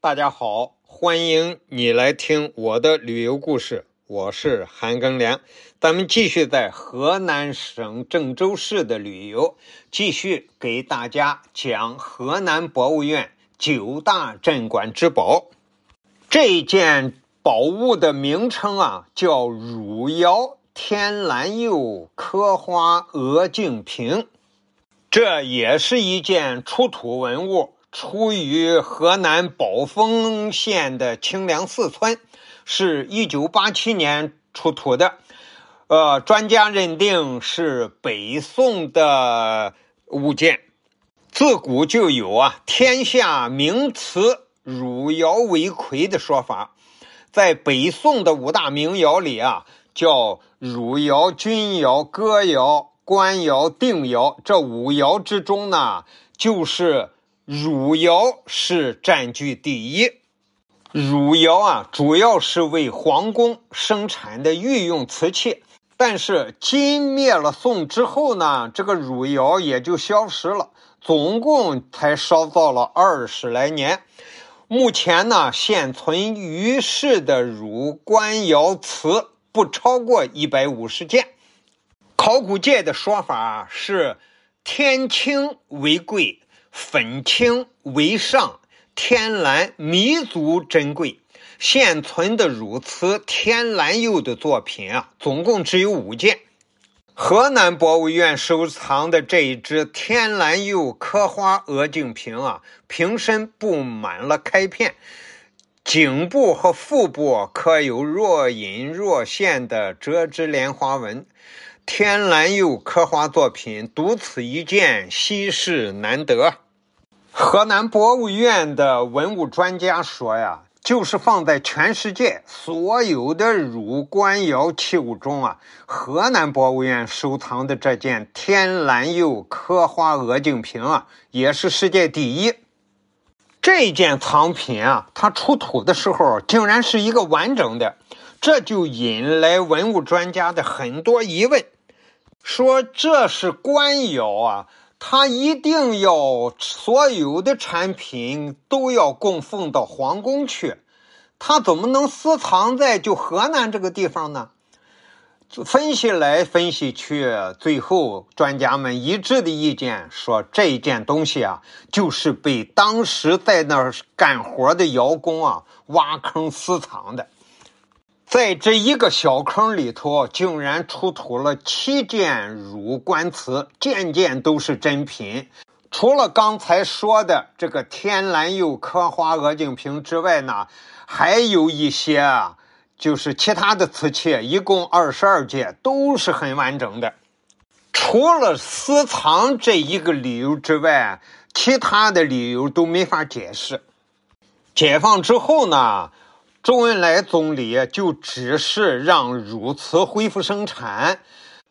大家好，欢迎你来听我的旅游故事，我是韩庚良。咱们继续在河南省郑州市的旅游，继续给大家讲河南博物院九大镇馆之宝。这件宝物的名称啊，叫汝窑天蓝釉刻花鹅颈瓶，这也是一件出土文物。出于河南宝丰县的清凉寺村，是一九八七年出土的。呃，专家认定是北宋的物件。自古就有啊“天下名瓷汝窑为魁”的说法。在北宋的五大名窑里啊，叫汝窑、钧窑、哥窑、官窑、定窑。这五窑之中呢，就是。汝窑是占据第一。汝窑啊，主要是为皇宫生产的御用瓷器。但是金灭了宋之后呢，这个汝窑也就消失了，总共才烧造了二十来年。目前呢，现存于世的汝官窑瓷不超过一百五十件。考古界的说法是：天青为贵。粉青为上，天蓝弥足珍贵。现存的汝瓷天蓝釉的作品啊，总共只有五件。河南博物院收藏的这一只天蓝釉刻花鹅颈瓶啊，瓶身布满了开片，颈部和腹部刻有若隐若现的折枝莲花纹。天蓝釉刻花作品独此一件，稀世难得。河南博物院的文物专家说呀，就是放在全世界所有的汝官窑器物中啊，河南博物院收藏的这件天蓝釉刻花鹅颈瓶啊，也是世界第一。这件藏品啊，它出土的时候竟然是一个完整的，这就引来文物专家的很多疑问，说这是官窑啊。他一定要所有的产品都要供奉到皇宫去，他怎么能私藏在就河南这个地方呢？分析来分析去，最后专家们一致的意见说，这件东西啊，就是被当时在那儿干活的窑工啊挖坑私藏的。在这一个小坑里头，竟然出土了七件汝官瓷，件件都是真品。除了刚才说的这个天蓝釉刻花鹅颈瓶之外呢，还有一些啊，就是其他的瓷器，一共二十二件，都是很完整的。除了私藏这一个理由之外，其他的理由都没法解释。解放之后呢？周恩来总理就指示让汝瓷恢复生产，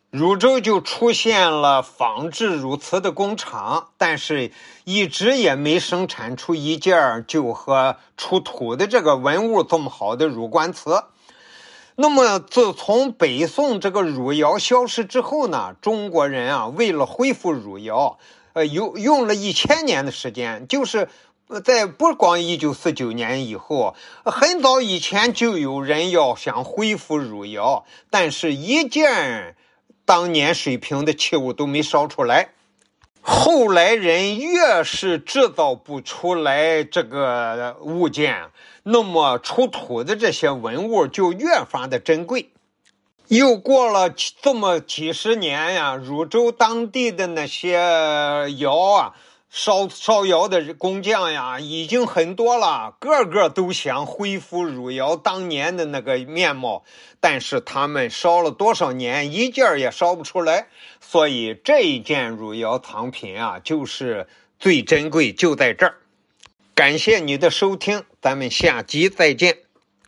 汝州就出现了仿制汝瓷的工厂，但是一直也没生产出一件就和出土的这个文物这么好的汝官瓷。那么，自从北宋这个汝窑消失之后呢，中国人啊，为了恢复汝窑，呃，用用了一千年的时间，就是。在不光一九四九年以后，很早以前就有人要想恢复汝窑，但是一件当年水平的器物都没烧出来。后来人越是制造不出来这个物件，那么出土的这些文物就越发的珍贵。又过了这么几十年呀，汝州当地的那些窑啊。烧烧窑的工匠呀，已经很多了，个个都想恢复汝窑当年的那个面貌，但是他们烧了多少年，一件也烧不出来。所以这一件汝窑藏品啊，就是最珍贵，就在这儿。感谢你的收听，咱们下集再见。